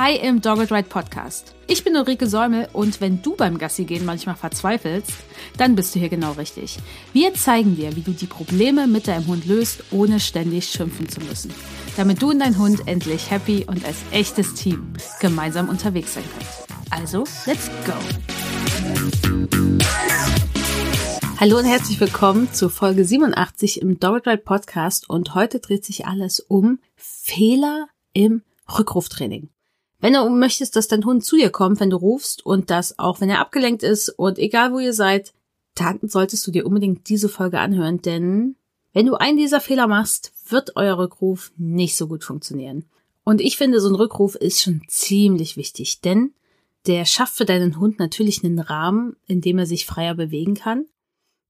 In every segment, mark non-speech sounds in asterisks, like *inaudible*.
Hi im Dogged Ride Podcast. Ich bin Ulrike Säumel und wenn du beim Gassi gehen manchmal verzweifelst, dann bist du hier genau richtig. Wir zeigen dir, wie du die Probleme mit deinem Hund löst, ohne ständig schimpfen zu müssen. Damit du und dein Hund endlich happy und als echtes Team gemeinsam unterwegs sein könnt. Also, let's go! Hallo und herzlich willkommen zu Folge 87 im Dogged Ride Podcast und heute dreht sich alles um Fehler im Rückruftraining. Wenn du möchtest, dass dein Hund zu dir kommt, wenn du rufst und das auch wenn er abgelenkt ist und egal wo ihr seid, dann solltest du dir unbedingt diese Folge anhören, denn wenn du einen dieser Fehler machst, wird euer Rückruf nicht so gut funktionieren. Und ich finde, so ein Rückruf ist schon ziemlich wichtig, denn der schafft für deinen Hund natürlich einen Rahmen, in dem er sich freier bewegen kann.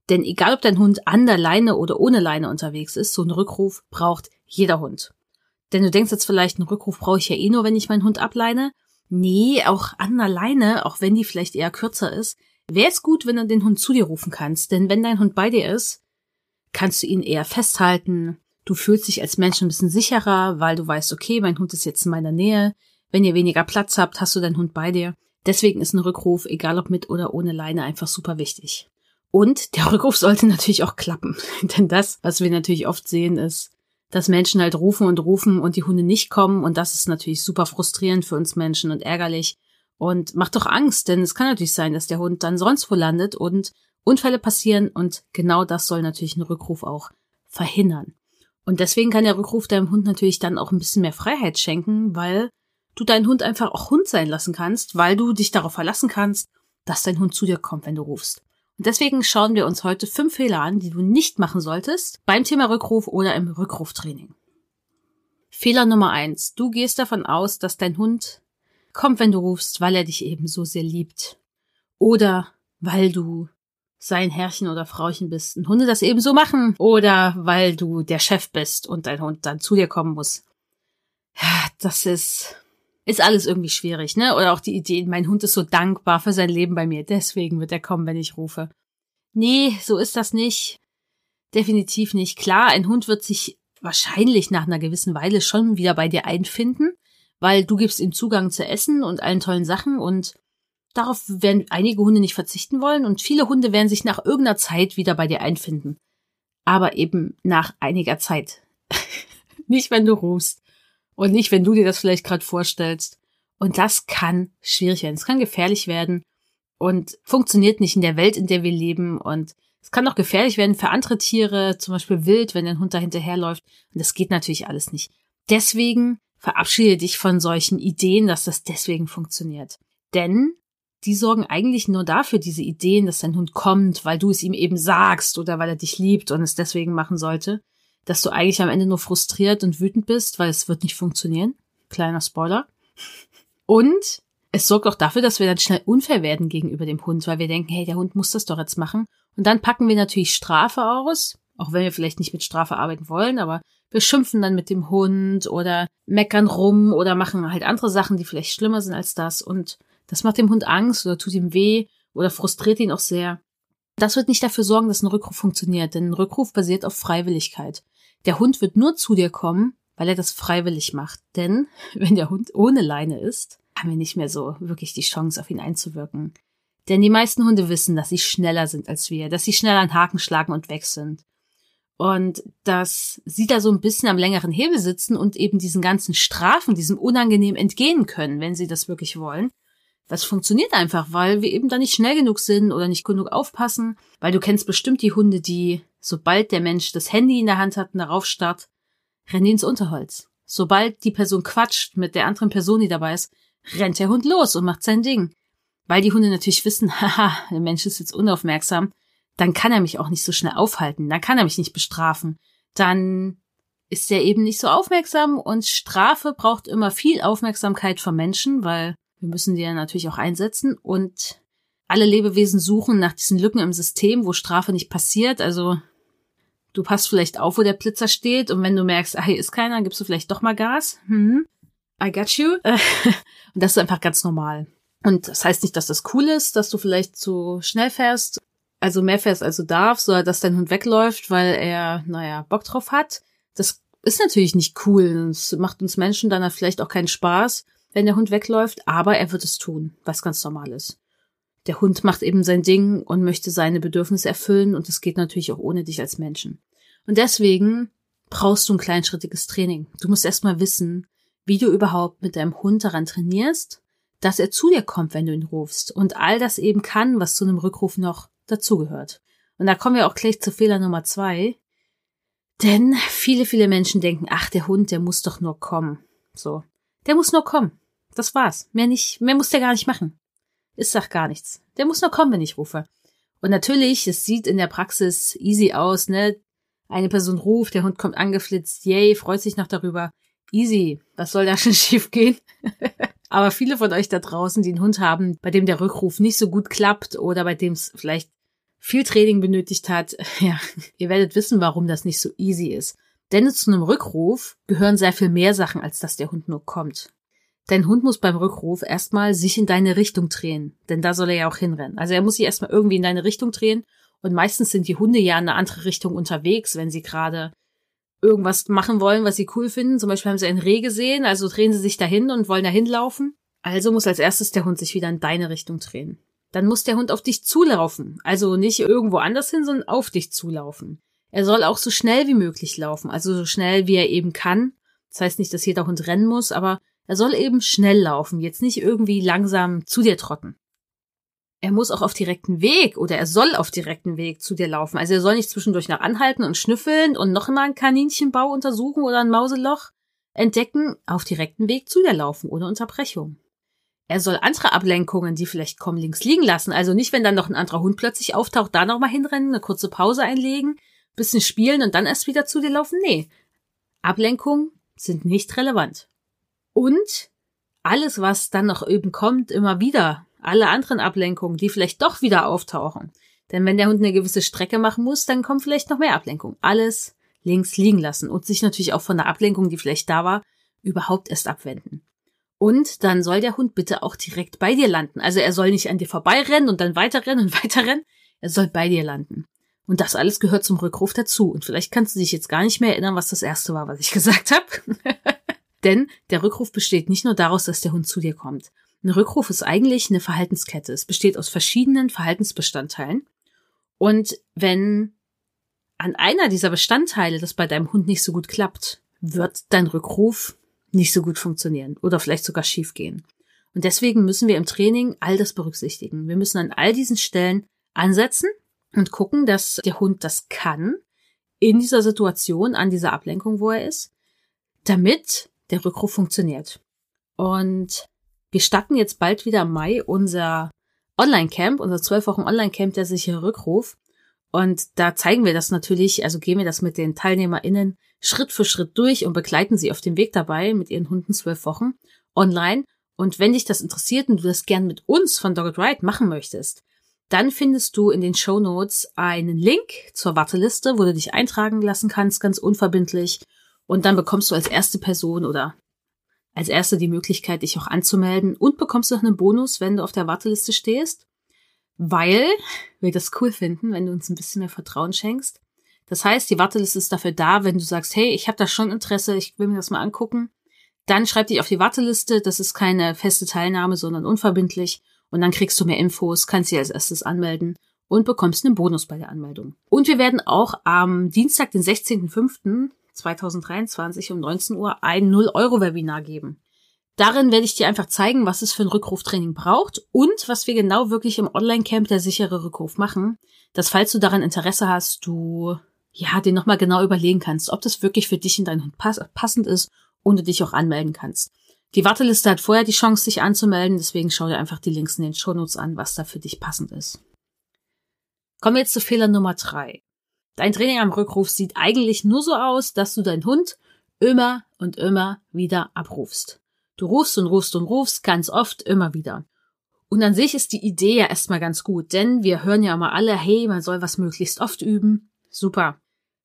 Denn egal ob dein Hund an der Leine oder ohne Leine unterwegs ist, so ein Rückruf braucht jeder Hund. Denn du denkst jetzt vielleicht, einen Rückruf brauche ich ja eh nur, wenn ich meinen Hund ableine. Nee, auch an der Leine, auch wenn die vielleicht eher kürzer ist, wäre es gut, wenn du den Hund zu dir rufen kannst. Denn wenn dein Hund bei dir ist, kannst du ihn eher festhalten. Du fühlst dich als Mensch ein bisschen sicherer, weil du weißt, okay, mein Hund ist jetzt in meiner Nähe. Wenn ihr weniger Platz habt, hast du deinen Hund bei dir. Deswegen ist ein Rückruf, egal ob mit oder ohne Leine, einfach super wichtig. Und der Rückruf sollte *laughs* natürlich auch klappen. Denn das, was wir natürlich oft sehen, ist, dass Menschen halt rufen und rufen und die Hunde nicht kommen und das ist natürlich super frustrierend für uns Menschen und ärgerlich und macht doch Angst, denn es kann natürlich sein, dass der Hund dann sonst wo landet und Unfälle passieren und genau das soll natürlich ein Rückruf auch verhindern. Und deswegen kann der Rückruf deinem Hund natürlich dann auch ein bisschen mehr Freiheit schenken, weil du deinen Hund einfach auch Hund sein lassen kannst, weil du dich darauf verlassen kannst, dass dein Hund zu dir kommt, wenn du rufst. Und deswegen schauen wir uns heute fünf Fehler an, die du nicht machen solltest beim Thema Rückruf oder im Rückruftraining. Fehler Nummer eins. Du gehst davon aus, dass dein Hund kommt, wenn du rufst, weil er dich eben so sehr liebt. Oder weil du sein Herrchen oder Frauchen bist und Hunde das eben so machen. Oder weil du der Chef bist und dein Hund dann zu dir kommen muss. Das ist ist alles irgendwie schwierig, ne? Oder auch die Idee, mein Hund ist so dankbar für sein Leben bei mir, deswegen wird er kommen, wenn ich rufe. Nee, so ist das nicht. Definitiv nicht. Klar, ein Hund wird sich wahrscheinlich nach einer gewissen Weile schon wieder bei dir einfinden, weil du gibst ihm Zugang zu Essen und allen tollen Sachen und darauf werden einige Hunde nicht verzichten wollen und viele Hunde werden sich nach irgendeiner Zeit wieder bei dir einfinden. Aber eben nach einiger Zeit. *laughs* nicht, wenn du rufst und nicht, wenn du dir das vielleicht gerade vorstellst. Und das kann schwierig werden. Es kann gefährlich werden und funktioniert nicht in der Welt, in der wir leben. Und es kann auch gefährlich werden für andere Tiere, zum Beispiel wild, wenn ein Hund da hinterherläuft. Und das geht natürlich alles nicht. Deswegen verabschiede dich von solchen Ideen, dass das deswegen funktioniert. Denn die sorgen eigentlich nur dafür, diese Ideen, dass dein Hund kommt, weil du es ihm eben sagst oder weil er dich liebt und es deswegen machen sollte dass du eigentlich am Ende nur frustriert und wütend bist, weil es wird nicht funktionieren. Kleiner Spoiler. Und es sorgt auch dafür, dass wir dann schnell unfair werden gegenüber dem Hund, weil wir denken, hey, der Hund muss das doch jetzt machen. Und dann packen wir natürlich Strafe aus, auch wenn wir vielleicht nicht mit Strafe arbeiten wollen, aber wir schimpfen dann mit dem Hund oder meckern rum oder machen halt andere Sachen, die vielleicht schlimmer sind als das. Und das macht dem Hund Angst oder tut ihm weh oder frustriert ihn auch sehr. Das wird nicht dafür sorgen, dass ein Rückruf funktioniert, denn ein Rückruf basiert auf Freiwilligkeit. Der Hund wird nur zu dir kommen, weil er das freiwillig macht. Denn *laughs* wenn der Hund ohne Leine ist, haben wir nicht mehr so wirklich die Chance, auf ihn einzuwirken. Denn die meisten Hunde wissen, dass sie schneller sind als wir, dass sie schneller an Haken schlagen und weg sind. Und dass sie da so ein bisschen am längeren Hebel sitzen und eben diesen ganzen Strafen, diesem Unangenehm entgehen können, wenn sie das wirklich wollen. Das funktioniert einfach, weil wir eben da nicht schnell genug sind oder nicht genug aufpassen, weil du kennst bestimmt die Hunde, die Sobald der Mensch das Handy in der Hand hat und darauf starrt, rennen die ins Unterholz. Sobald die Person quatscht mit der anderen Person, die dabei ist, rennt der Hund los und macht sein Ding. Weil die Hunde natürlich wissen, *laughs* haha, der Mensch ist jetzt unaufmerksam, dann kann er mich auch nicht so schnell aufhalten, dann kann er mich nicht bestrafen, dann ist er eben nicht so aufmerksam und Strafe braucht immer viel Aufmerksamkeit vom Menschen, weil wir müssen die ja natürlich auch einsetzen und alle Lebewesen suchen nach diesen Lücken im System, wo Strafe nicht passiert. Also du passt vielleicht auf, wo der Blitzer steht und wenn du merkst, ah, hier ist keiner, gibst du vielleicht doch mal Gas. Hm, I got you. *laughs* und das ist einfach ganz normal. Und das heißt nicht, dass das cool ist, dass du vielleicht zu schnell fährst, also mehr fährst, als du darfst, oder dass dein Hund wegläuft, weil er, naja, Bock drauf hat. Das ist natürlich nicht cool. Das macht uns Menschen dann vielleicht auch keinen Spaß. wenn der Hund wegläuft, aber er wird es tun, was ganz normal ist. Der Hund macht eben sein Ding und möchte seine Bedürfnisse erfüllen und das geht natürlich auch ohne dich als Menschen. Und deswegen brauchst du ein kleinschrittiges Training. Du musst erstmal wissen, wie du überhaupt mit deinem Hund daran trainierst, dass er zu dir kommt, wenn du ihn rufst und all das eben kann, was zu einem Rückruf noch dazugehört. Und da kommen wir auch gleich zu Fehler Nummer zwei. Denn viele, viele Menschen denken, ach, der Hund, der muss doch nur kommen. So. Der muss nur kommen. Das war's. Mehr nicht, mehr muss der gar nicht machen. Ist doch gar nichts. Der muss nur kommen, wenn ich rufe. Und natürlich, es sieht in der Praxis easy aus, ne? Eine Person ruft, der Hund kommt angeflitzt, yay, freut sich noch darüber. Easy. Was soll da schon *laughs* schief gehen? *laughs* Aber viele von euch da draußen, die einen Hund haben, bei dem der Rückruf nicht so gut klappt oder bei dem es vielleicht viel Training benötigt hat, *laughs* ja, ihr werdet wissen, warum das nicht so easy ist. Denn zu einem Rückruf gehören sehr viel mehr Sachen, als dass der Hund nur kommt. Dein Hund muss beim Rückruf erstmal sich in deine Richtung drehen, denn da soll er ja auch hinrennen. Also er muss sich erstmal irgendwie in deine Richtung drehen und meistens sind die Hunde ja in eine andere Richtung unterwegs, wenn sie gerade irgendwas machen wollen, was sie cool finden. Zum Beispiel haben sie ein Reh gesehen, also drehen sie sich dahin und wollen dahin laufen. Also muss als erstes der Hund sich wieder in deine Richtung drehen dann muss der Hund auf dich zulaufen. Also nicht irgendwo anders hin, sondern auf dich zulaufen. Er soll auch so schnell wie möglich laufen, also so schnell wie er eben kann. Das heißt nicht, dass jeder Hund rennen muss, aber er soll eben schnell laufen, jetzt nicht irgendwie langsam zu dir trotten. Er muss auch auf direkten Weg oder er soll auf direkten Weg zu dir laufen. Also er soll nicht zwischendurch noch anhalten und schnüffeln und noch immer einen Kaninchenbau untersuchen oder ein Mauseloch entdecken, auf direkten Weg zu dir laufen, ohne Unterbrechung er soll andere Ablenkungen, die vielleicht kommen, links liegen lassen. Also nicht, wenn dann noch ein anderer Hund plötzlich auftaucht, da nochmal hinrennen, eine kurze Pause einlegen, bisschen spielen und dann erst wieder zu dir laufen. Nee. Ablenkungen sind nicht relevant. Und alles, was dann noch eben kommt, immer wieder, alle anderen Ablenkungen, die vielleicht doch wieder auftauchen. Denn wenn der Hund eine gewisse Strecke machen muss, dann kommt vielleicht noch mehr Ablenkung. Alles links liegen lassen und sich natürlich auch von der Ablenkung, die vielleicht da war, überhaupt erst abwenden. Und dann soll der Hund bitte auch direkt bei dir landen. Also er soll nicht an dir vorbeirennen und dann weiterrennen und *laughs* weiterrennen. Er soll bei dir landen. Und das alles gehört zum Rückruf dazu. Und vielleicht kannst du dich jetzt gar nicht mehr erinnern, was das erste war, was ich *laughs* gesagt habe. Denn der Rückruf besteht nicht nur daraus, dass der Hund zu dir kommt. Ein Rückruf ist eigentlich eine Verhaltenskette. Es besteht aus verschiedenen Verhaltensbestandteilen. Und wenn an einer dieser Bestandteile das bei deinem Hund nicht so gut klappt, wird dein Rückruf nicht so gut funktionieren oder vielleicht sogar schief gehen. Und deswegen müssen wir im Training all das berücksichtigen. Wir müssen an all diesen Stellen ansetzen und gucken, dass der Hund das kann in dieser Situation, an dieser Ablenkung, wo er ist, damit der Rückruf funktioniert. Und wir starten jetzt bald wieder im Mai unser Online-Camp, unser zwölf Wochen Online-Camp, der sichere Rückruf. Und da zeigen wir das natürlich, also gehen wir das mit den TeilnehmerInnen Schritt für Schritt durch und begleiten sie auf dem Weg dabei mit ihren Hunden zwölf Wochen online. Und wenn dich das interessiert und du das gern mit uns von Dogged Ride machen möchtest, dann findest du in den Show Notes einen Link zur Warteliste, wo du dich eintragen lassen kannst, ganz unverbindlich. Und dann bekommst du als erste Person oder als erste die Möglichkeit, dich auch anzumelden und bekommst noch einen Bonus, wenn du auf der Warteliste stehst weil wir das cool finden, wenn du uns ein bisschen mehr Vertrauen schenkst. Das heißt, die Warteliste ist dafür da, wenn du sagst, hey, ich habe da schon Interesse, ich will mir das mal angucken, dann schreib dich auf die Warteliste. Das ist keine feste Teilnahme, sondern unverbindlich. Und dann kriegst du mehr Infos, kannst dich als erstes anmelden und bekommst einen Bonus bei der Anmeldung. Und wir werden auch am Dienstag, den 16.05.2023 um 19 Uhr ein 0-Euro-Webinar geben. Darin werde ich dir einfach zeigen, was es für ein Rückruftraining braucht und was wir genau wirklich im Online-Camp der sichere Rückruf machen. Dass falls du daran Interesse hast, du ja, den nochmal genau überlegen kannst, ob das wirklich für dich und deinen Hund pass passend ist und du dich auch anmelden kannst. Die Warteliste hat vorher die Chance, sich anzumelden, deswegen schau dir einfach die Links in den Shownotes an, was da für dich passend ist. Kommen wir jetzt zu Fehler Nummer drei. Dein Training am Rückruf sieht eigentlich nur so aus, dass du deinen Hund immer und immer wieder abrufst. Du rufst und rufst und rufst ganz oft immer wieder. Und an sich ist die Idee ja erstmal ganz gut, denn wir hören ja immer alle, hey, man soll was möglichst oft üben. Super.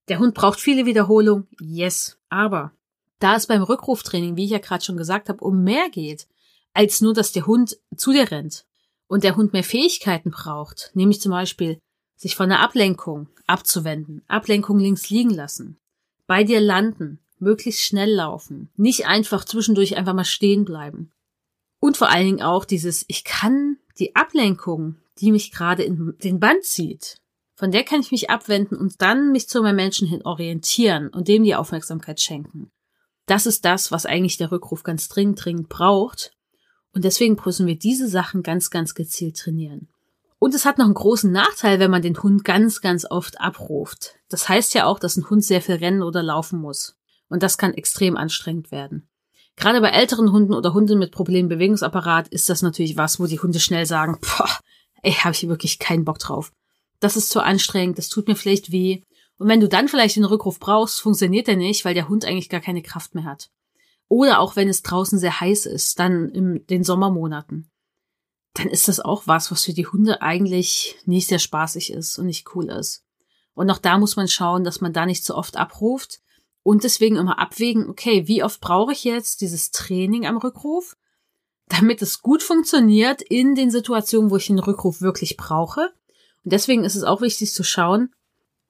Der Hund braucht viele Wiederholungen. Yes. Aber da es beim Rückruftraining, wie ich ja gerade schon gesagt habe, um mehr geht, als nur, dass der Hund zu dir rennt und der Hund mehr Fähigkeiten braucht, nämlich zum Beispiel sich von der Ablenkung abzuwenden, Ablenkung links liegen lassen, bei dir landen, möglichst schnell laufen, nicht einfach zwischendurch einfach mal stehen bleiben. Und vor allen Dingen auch dieses, ich kann die Ablenkung, die mich gerade in den Band zieht, von der kann ich mich abwenden und dann mich zu meinem Menschen hin orientieren und dem die Aufmerksamkeit schenken. Das ist das, was eigentlich der Rückruf ganz dringend, dringend braucht. Und deswegen müssen wir diese Sachen ganz, ganz gezielt trainieren. Und es hat noch einen großen Nachteil, wenn man den Hund ganz, ganz oft abruft. Das heißt ja auch, dass ein Hund sehr viel rennen oder laufen muss. Und das kann extrem anstrengend werden. Gerade bei älteren Hunden oder Hunden mit Problembewegungsapparat ist das natürlich was, wo die Hunde schnell sagen, boah, ey, habe ich wirklich keinen Bock drauf. Das ist zu anstrengend, das tut mir vielleicht weh. Und wenn du dann vielleicht den Rückruf brauchst, funktioniert der nicht, weil der Hund eigentlich gar keine Kraft mehr hat. Oder auch wenn es draußen sehr heiß ist, dann in den Sommermonaten. Dann ist das auch was, was für die Hunde eigentlich nicht sehr spaßig ist und nicht cool ist. Und auch da muss man schauen, dass man da nicht zu oft abruft und deswegen immer abwägen, okay, wie oft brauche ich jetzt dieses Training am Rückruf, damit es gut funktioniert in den Situationen, wo ich den Rückruf wirklich brauche. Und deswegen ist es auch wichtig zu schauen,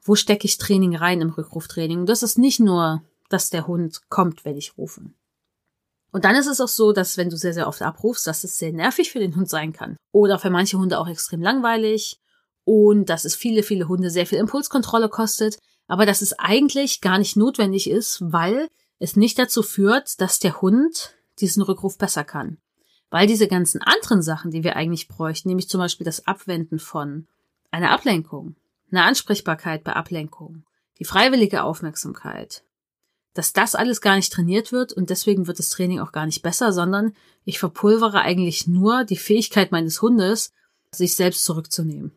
wo stecke ich Training rein im Rückruftraining. Und das ist nicht nur, dass der Hund kommt, wenn ich rufe. Und dann ist es auch so, dass wenn du sehr, sehr oft abrufst, dass es sehr nervig für den Hund sein kann. Oder für manche Hunde auch extrem langweilig. Und dass es viele, viele Hunde sehr viel Impulskontrolle kostet. Aber dass es eigentlich gar nicht notwendig ist, weil es nicht dazu führt, dass der Hund diesen Rückruf besser kann. Weil diese ganzen anderen Sachen, die wir eigentlich bräuchten, nämlich zum Beispiel das Abwenden von einer Ablenkung, eine Ansprechbarkeit bei Ablenkung, die freiwillige Aufmerksamkeit, dass das alles gar nicht trainiert wird und deswegen wird das Training auch gar nicht besser, sondern ich verpulvere eigentlich nur die Fähigkeit meines Hundes, sich selbst zurückzunehmen.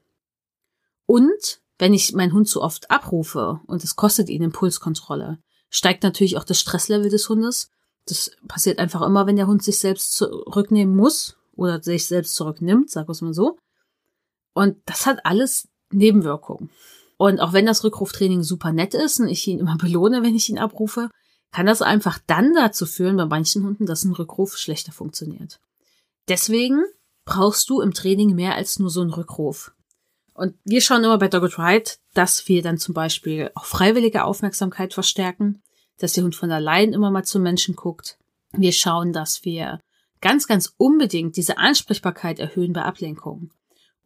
Und wenn ich meinen Hund zu oft abrufe und es kostet ihn Impulskontrolle, steigt natürlich auch das Stresslevel des Hundes. Das passiert einfach immer, wenn der Hund sich selbst zurücknehmen muss oder sich selbst zurücknimmt, wir es mal so. Und das hat alles Nebenwirkungen. Und auch wenn das Rückruftraining super nett ist und ich ihn immer *laughs* belohne, wenn ich ihn abrufe, kann das einfach dann dazu führen, bei manchen Hunden, dass ein Rückruf schlechter funktioniert. Deswegen brauchst du im Training mehr als nur so einen Rückruf. Und wir schauen immer bei Dogged Ride, dass wir dann zum Beispiel auch freiwillige Aufmerksamkeit verstärken, dass der Hund von allein immer mal zum Menschen guckt. Wir schauen, dass wir ganz, ganz unbedingt diese Ansprechbarkeit erhöhen bei Ablenkungen.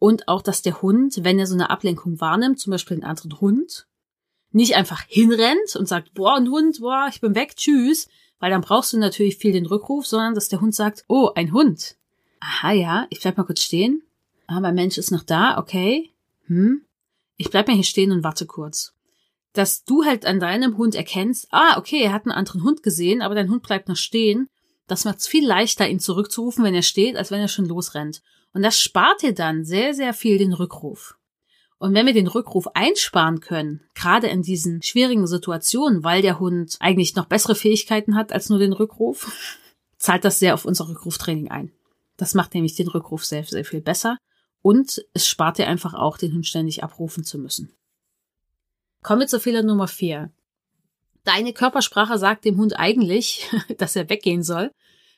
Und auch, dass der Hund, wenn er so eine Ablenkung wahrnimmt, zum Beispiel einen anderen Hund, nicht einfach hinrennt und sagt, boah, ein Hund, boah, ich bin weg, tschüss, weil dann brauchst du natürlich viel den Rückruf, sondern dass der Hund sagt, oh, ein Hund. Aha, ja, ich bleib mal kurz stehen. Ah, mein Mensch ist noch da, okay. Hm. Ich bleib mal hier stehen und warte kurz. Dass du halt an deinem Hund erkennst, ah, okay, er hat einen anderen Hund gesehen, aber dein Hund bleibt noch stehen. Das macht's viel leichter, ihn zurückzurufen, wenn er steht, als wenn er schon losrennt. Und das spart dir dann sehr, sehr viel den Rückruf. Und wenn wir den Rückruf einsparen können, gerade in diesen schwierigen Situationen, weil der Hund eigentlich noch bessere Fähigkeiten hat als nur den Rückruf, *laughs* zahlt das sehr auf unser Rückruftraining ein. Das macht nämlich den Rückruf sehr, sehr viel besser. Und es spart dir einfach auch, den Hund ständig abrufen zu müssen. Kommen wir zur Fehler Nummer vier. Deine Körpersprache sagt dem Hund eigentlich, *laughs* dass er weggehen soll.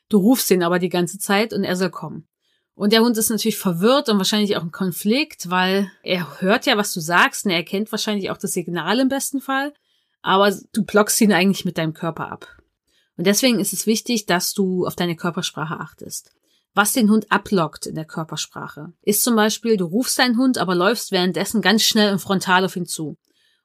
Du rufst ihn aber die ganze Zeit und er soll kommen. Und der Hund ist natürlich verwirrt und wahrscheinlich auch im Konflikt, weil er hört ja, was du sagst und er erkennt wahrscheinlich auch das Signal im besten Fall, aber du blockst ihn eigentlich mit deinem Körper ab. Und deswegen ist es wichtig, dass du auf deine Körpersprache achtest. Was den Hund ablockt in der Körpersprache, ist zum Beispiel, du rufst deinen Hund, aber läufst währenddessen ganz schnell und frontal auf ihn zu.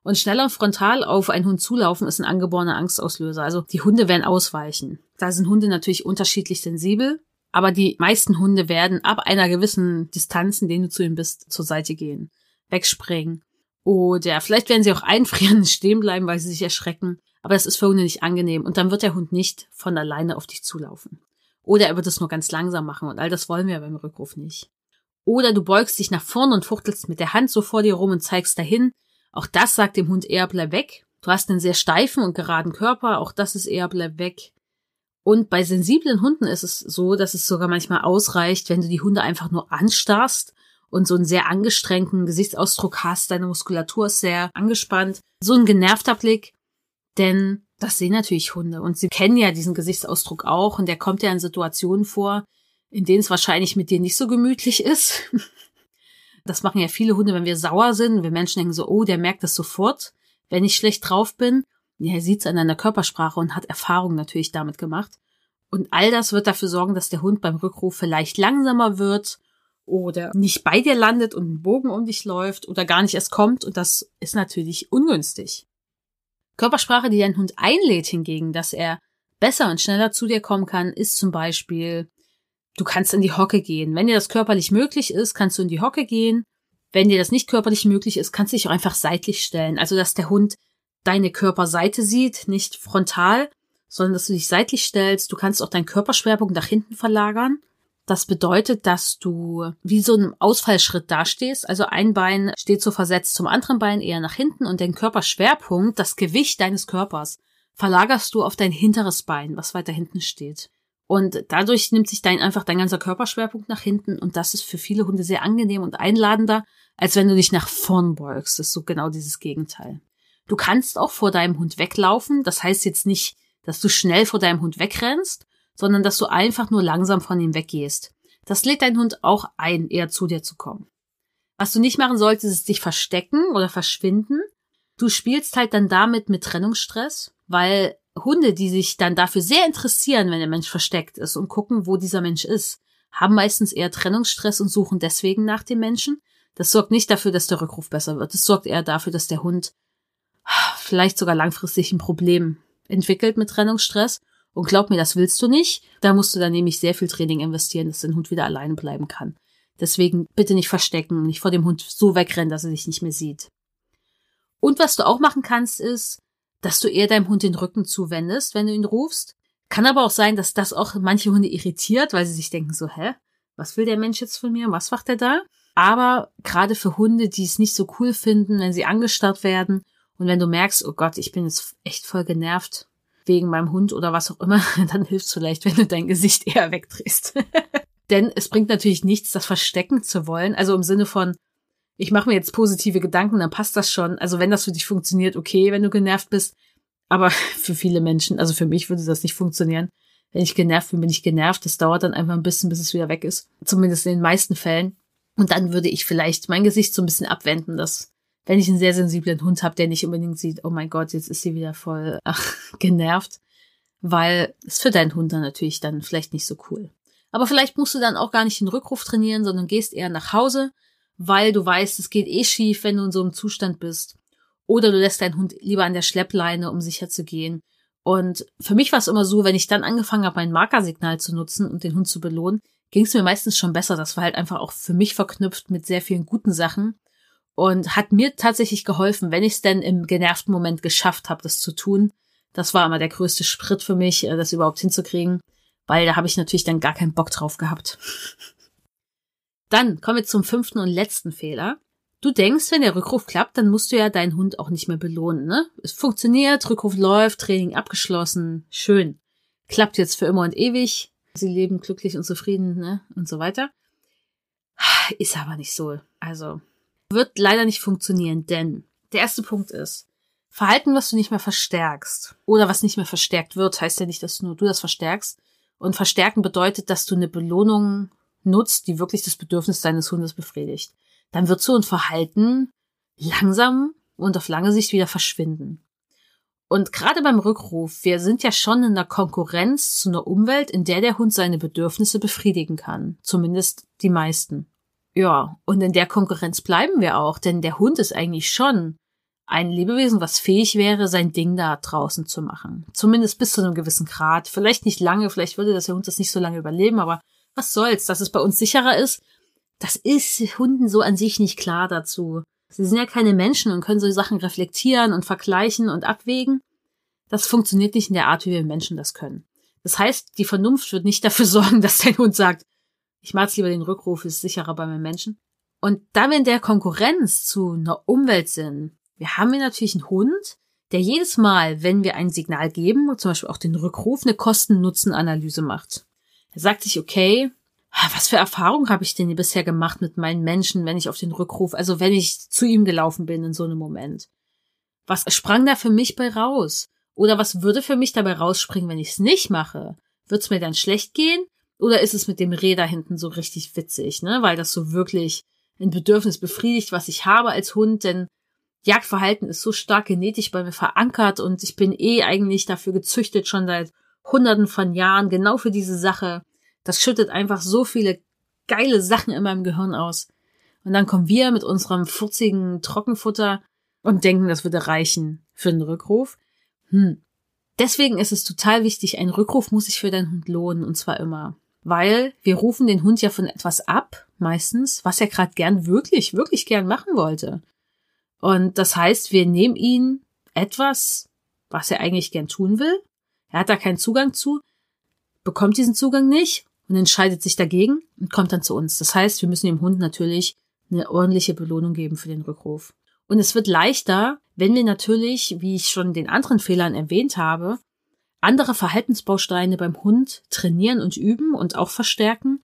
Und schneller und frontal auf einen Hund zulaufen ist ein angeborener Angstauslöser. Also die Hunde werden ausweichen. Da sind Hunde natürlich unterschiedlich sensibel. Aber die meisten Hunde werden ab einer gewissen Distanz, in denen du zu ihm bist, zur Seite gehen, wegspringen. Oder vielleicht werden sie auch einfrieren, *laughs* stehen bleiben, weil sie sich erschrecken. Aber das ist für Hunde nicht angenehm. Und dann wird der Hund nicht von alleine auf dich zulaufen. Oder er wird es nur ganz langsam machen. Und all das wollen wir beim Rückruf nicht. Oder du beugst dich nach vorne und fuchtelst mit der Hand so vor dir rum und zeigst dahin. Auch das sagt dem Hund eher bleib weg. Du hast einen sehr steifen und geraden Körper. Auch das ist eher bleib weg. Und bei sensiblen Hunden ist es so, dass es sogar manchmal ausreicht, wenn du die Hunde einfach nur anstarrst und so einen sehr angestrengten Gesichtsausdruck hast, deine Muskulatur ist sehr angespannt, so ein genervter Blick, denn das sehen natürlich Hunde und sie kennen ja diesen Gesichtsausdruck auch und der kommt ja in Situationen vor, in denen es wahrscheinlich mit dir nicht so gemütlich *laughs* ist. Das machen ja viele Hunde, wenn wir sauer sind. Wir Menschen denken so, oh, der merkt das sofort, wenn ich schlecht drauf bin ja, er sieht es an deiner Körpersprache und hat Erfahrung natürlich damit gemacht. Und all das wird dafür sorgen, dass der Hund beim Rückruf vielleicht langsamer wird oder nicht bei dir landet und einen Bogen um dich läuft oder gar nicht erst kommt. Und das ist natürlich ungünstig. Körpersprache, die dein Hund einlädt hingegen, dass er besser und schneller zu dir kommen kann, ist zum Beispiel, du kannst in die Hocke gehen. Wenn dir das körperlich möglich ist, kannst du in die Hocke gehen. Wenn dir das nicht körperlich möglich ist, kannst du dich auch einfach seitlich stellen. Also, dass der Hund deine Körperseite sieht, nicht frontal, sondern dass du dich seitlich stellst. Du kannst auch deinen Körperschwerpunkt nach hinten verlagern. Das bedeutet, dass du wie so einem Ausfallschritt dastehst. Also ein Bein steht so versetzt zum anderen Bein eher nach hinten und den Körperschwerpunkt, das Gewicht deines Körpers, verlagerst du auf dein hinteres Bein, was weiter hinten steht. Und dadurch nimmt sich dein einfach dein ganzer Körperschwerpunkt nach hinten und das ist für viele Hunde sehr angenehm und einladender, als wenn du dich nach vorn beugst. Das ist so genau dieses Gegenteil. Du kannst auch vor deinem Hund weglaufen. Das heißt jetzt nicht, dass du schnell vor deinem Hund wegrennst, sondern dass du einfach nur langsam von ihm weggehst. Das lädt dein Hund auch ein, eher zu dir zu kommen. Was du nicht machen solltest, ist dich verstecken oder verschwinden. Du spielst halt dann damit mit Trennungsstress, weil Hunde, die sich dann dafür sehr interessieren, wenn der Mensch versteckt ist und gucken, wo dieser Mensch ist, haben meistens eher Trennungsstress und suchen deswegen nach dem Menschen. Das sorgt nicht dafür, dass der Rückruf besser wird. Es sorgt eher dafür, dass der Hund vielleicht sogar langfristig ein Problem entwickelt mit Trennungsstress und glaub mir, das willst du nicht. Da musst du dann nämlich sehr viel Training investieren, dass dein Hund wieder alleine bleiben kann. Deswegen bitte nicht verstecken, nicht vor dem Hund so wegrennen, dass er dich nicht mehr sieht. Und was du auch machen kannst, ist, dass du eher deinem Hund den Rücken zuwendest, wenn du ihn rufst. Kann aber auch sein, dass das auch manche Hunde irritiert, weil sie sich denken so, hä? Was will der Mensch jetzt von mir? Was macht er da? Aber gerade für Hunde, die es nicht so cool finden, wenn sie angestarrt werden und wenn du merkst, oh Gott, ich bin jetzt echt voll genervt, wegen meinem Hund oder was auch immer, *laughs* dann hilft es vielleicht, wenn du dein Gesicht eher wegdrehst. *laughs* Denn es bringt natürlich nichts, das verstecken zu wollen. Also im Sinne von, ich mache mir jetzt positive Gedanken, dann passt das schon. Also wenn das für dich funktioniert, okay, wenn du genervt bist. Aber *laughs* für viele Menschen, also für mich würde das nicht funktionieren. Wenn ich genervt bin, bin ich genervt. Das dauert dann einfach ein bisschen, bis es wieder weg ist. Zumindest in den meisten Fällen. Und dann würde ich vielleicht mein Gesicht so ein bisschen abwenden, dass wenn ich einen sehr sensiblen Hund habe, der nicht unbedingt sieht, oh mein Gott, jetzt ist sie wieder voll ach, *laughs* genervt, weil es für deinen Hund dann natürlich dann vielleicht nicht so cool. Aber vielleicht musst du dann auch gar nicht den Rückruf trainieren, sondern gehst eher nach Hause, weil du weißt, es geht eh schief, wenn du in so einem Zustand bist. Oder du lässt deinen Hund lieber an der Schleppleine, um sicher zu gehen. Und für mich war es immer so, wenn ich dann angefangen habe, mein Markersignal zu nutzen und den Hund zu belohnen, ging es mir meistens schon besser. Das war halt einfach auch für mich verknüpft mit sehr vielen guten Sachen und hat mir tatsächlich geholfen, wenn ich es denn im genervten Moment geschafft habe, das zu tun. Das war immer der größte Sprit für mich, äh, das überhaupt hinzukriegen, weil da habe ich natürlich dann gar keinen Bock drauf gehabt. Dann kommen wir zum fünften und letzten Fehler. Du denkst, wenn der Rückruf klappt, dann musst du ja deinen Hund auch nicht mehr belohnen, ne? Es funktioniert, Rückruf läuft, Training abgeschlossen, schön. Klappt jetzt für immer und ewig. Sie leben glücklich und zufrieden, ne? Und so weiter. Ist aber nicht so. Also, wird leider nicht funktionieren, denn der erste Punkt ist, Verhalten, was du nicht mehr verstärkst oder was nicht mehr verstärkt wird, heißt ja nicht, dass nur du das verstärkst. Und verstärken bedeutet, dass du eine Belohnung nutzt, die wirklich das Bedürfnis deines Hundes befriedigt. Dann wird so ein Verhalten langsam und auf lange Sicht wieder verschwinden. Und gerade beim Rückruf, wir sind ja schon in einer Konkurrenz zu einer Umwelt, in der der Hund seine Bedürfnisse befriedigen kann. Zumindest die meisten. Ja, und in der Konkurrenz bleiben wir auch, denn der Hund ist eigentlich schon ein Lebewesen, was fähig wäre, sein Ding da draußen zu machen. Zumindest bis zu einem gewissen Grad. Vielleicht nicht lange, vielleicht würde das der Hund das nicht so lange überleben, aber was soll's, dass es bei uns sicherer ist, das ist Hunden so an sich nicht klar dazu. Sie sind ja keine Menschen und können so Sachen reflektieren und vergleichen und abwägen. Das funktioniert nicht in der Art, wie wir Menschen das können. Das heißt, die Vernunft wird nicht dafür *laughs* sorgen, dass dein Hund sagt, ich mag lieber den Rückruf, ist sicherer bei meinen Menschen. Und da wir in der Konkurrenz zu einer Umwelt sind, wir haben hier natürlich einen Hund, der jedes Mal, wenn wir ein Signal geben, zum Beispiel auch den Rückruf, eine Kosten-Nutzen-Analyse macht. Er sagt sich, okay, was für Erfahrungen habe ich denn bisher gemacht mit meinen Menschen, wenn ich auf den Rückruf, also wenn ich zu ihm gelaufen bin in so einem Moment? Was sprang da für mich bei raus? Oder was würde für mich dabei rausspringen, wenn ich es nicht mache? Wird es mir dann schlecht gehen? Oder ist es mit dem Reh da hinten so richtig witzig, ne? Weil das so wirklich ein Bedürfnis befriedigt, was ich habe als Hund, denn Jagdverhalten ist so stark genetisch bei mir verankert und ich bin eh eigentlich dafür gezüchtet, schon seit Hunderten von Jahren genau für diese Sache. Das schüttet einfach so viele geile Sachen in meinem Gehirn aus. Und dann kommen wir mit unserem furzigen Trockenfutter und denken, das würde reichen für einen Rückruf. Hm. Deswegen ist es total wichtig, ein Rückruf muss sich für deinen Hund lohnen und zwar immer. Weil wir rufen den Hund ja von etwas ab, meistens, was er gerade gern wirklich, wirklich gern machen wollte. Und das heißt, wir nehmen ihn etwas, was er eigentlich gern tun will. Er hat da keinen Zugang zu, bekommt diesen Zugang nicht und entscheidet sich dagegen und kommt dann zu uns. Das heißt, wir müssen dem Hund natürlich eine ordentliche Belohnung geben für den Rückruf. Und es wird leichter, wenn wir natürlich, wie ich schon den anderen Fehlern erwähnt habe, andere Verhaltensbausteine beim Hund trainieren und üben und auch verstärken,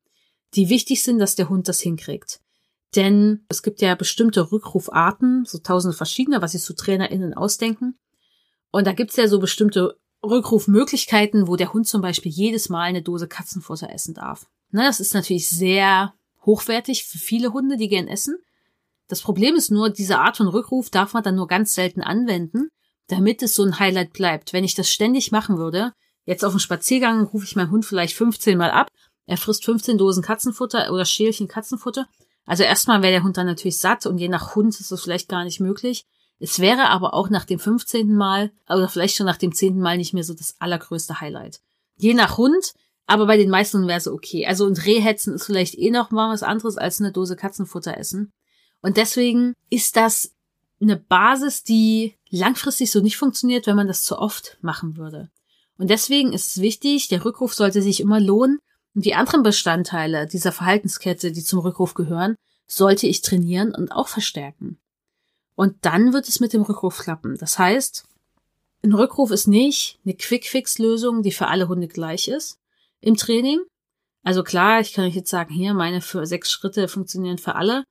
die wichtig sind, dass der Hund das hinkriegt. Denn es gibt ja bestimmte Rückrufarten, so tausende verschiedene, was sich so TrainerInnen ausdenken. Und da gibt's ja so bestimmte Rückrufmöglichkeiten, wo der Hund zum Beispiel jedes Mal eine Dose Katzenfutter essen darf. Na, das ist natürlich sehr hochwertig für viele Hunde, die gern essen. Das Problem ist nur, diese Art von Rückruf darf man dann nur ganz selten anwenden, damit es so ein Highlight bleibt. Wenn ich das ständig machen würde, jetzt auf dem Spaziergang rufe ich meinen Hund vielleicht 15 Mal ab, er frisst 15 Dosen Katzenfutter oder Schälchen Katzenfutter. Also erstmal wäre der Hund dann natürlich satt und je nach Hund ist das vielleicht gar nicht möglich. Es wäre aber auch nach dem 15. Mal oder vielleicht schon nach dem 10. Mal nicht mehr so das allergrößte Highlight. Je nach Hund, aber bei den meisten wäre es okay. Also und Rehhetzen ist vielleicht eh noch mal was anderes als eine Dose Katzenfutter essen. Und deswegen ist das eine Basis, die langfristig so nicht funktioniert, wenn man das zu oft machen würde. Und deswegen ist es wichtig, der Rückruf sollte sich immer lohnen und die anderen Bestandteile dieser Verhaltenskette, die zum Rückruf gehören, sollte ich trainieren und auch verstärken. Und dann wird es mit dem Rückruf klappen. Das heißt, ein Rückruf ist nicht eine Quick-Fix-Lösung, die für alle Hunde gleich ist im Training. Also klar, ich kann euch jetzt sagen, hier, meine für sechs Schritte funktionieren für alle.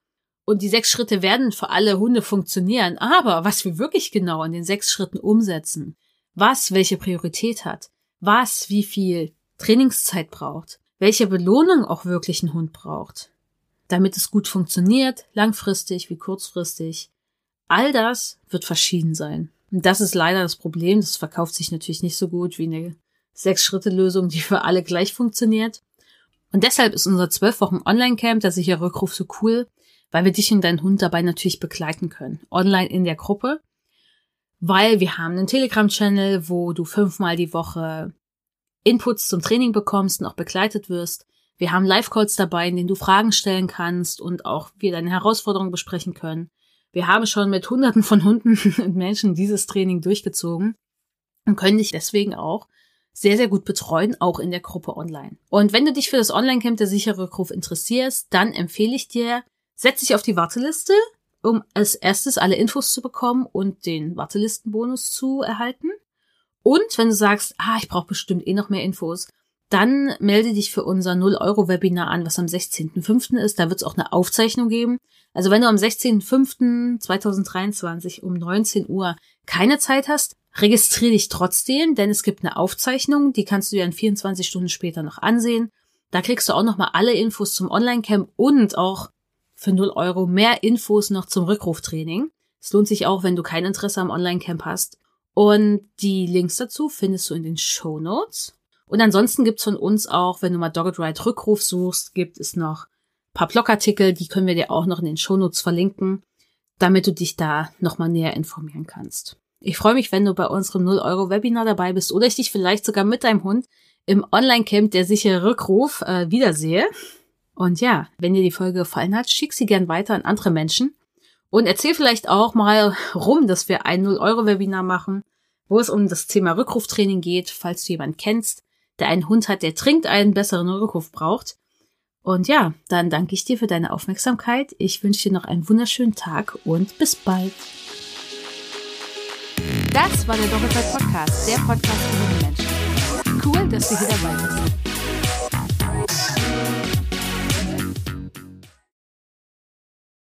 Und die sechs Schritte werden für alle Hunde funktionieren. Aber was wir wirklich genau in den sechs Schritten umsetzen, was welche Priorität hat, was wie viel Trainingszeit braucht, welche Belohnung auch wirklich ein Hund braucht, damit es gut funktioniert, langfristig wie kurzfristig, all das wird verschieden sein. Und das ist leider das Problem. Das verkauft sich natürlich nicht so gut wie eine Sechs-Schritte-Lösung, die für alle gleich funktioniert. Und deshalb ist unser zwölf Wochen Online-Camp, der sichere Rückruf, so cool, weil wir dich und deinen Hund dabei natürlich begleiten können. Online in der Gruppe. Weil wir haben einen Telegram-Channel, wo du fünfmal die Woche Inputs zum Training bekommst und auch begleitet wirst. Wir haben Live-Calls dabei, in denen du Fragen stellen kannst und auch wir deine Herausforderungen besprechen können. Wir haben schon mit Hunderten von Hunden *laughs* und Menschen dieses Training durchgezogen und können dich deswegen auch sehr, sehr gut betreuen, auch in der Gruppe online. Und wenn du dich für das Online-Camp der sichere Rückruf interessierst, dann empfehle ich dir, setz dich auf die Warteliste, um als erstes alle Infos zu bekommen und den Wartelistenbonus zu erhalten. Und wenn du sagst, ah, ich brauche bestimmt eh noch mehr Infos, dann melde dich für unser 0-Euro-Webinar an, was am 16.05. ist. Da wird es auch eine Aufzeichnung geben. Also wenn du am 16.05.2023 um 19 Uhr keine Zeit hast, Registriere dich trotzdem, denn es gibt eine Aufzeichnung, die kannst du dir dann 24 Stunden später noch ansehen. Da kriegst du auch nochmal alle Infos zum Online-Camp und auch für 0 Euro mehr Infos noch zum Rückruftraining. Es lohnt sich auch, wenn du kein Interesse am Online-Camp hast. Und die Links dazu findest du in den Show Notes. Und ansonsten gibt's von uns auch, wenn du mal Dogged Ride Rückruf suchst, gibt es noch paar Blogartikel, die können wir dir auch noch in den Show Notes verlinken, damit du dich da nochmal näher informieren kannst. Ich freue mich, wenn du bei unserem 0-Euro-Webinar dabei bist oder ich dich vielleicht sogar mit deinem Hund im Online-Camp der sichere Rückruf äh, wiedersehe. Und ja, wenn dir die Folge gefallen hat, schick sie gern weiter an andere Menschen und erzähl vielleicht auch mal rum, dass wir ein 0-Euro-Webinar machen, wo es um das Thema Rückruftraining geht, falls du jemanden kennst, der einen Hund hat, der dringend einen besseren Rückruf braucht. Und ja, dann danke ich dir für deine Aufmerksamkeit. Ich wünsche dir noch einen wunderschönen Tag und bis bald. Das war der Doppelzeit Podcast, der Podcast für junge Menschen. Cool, dass du hier dabei bist.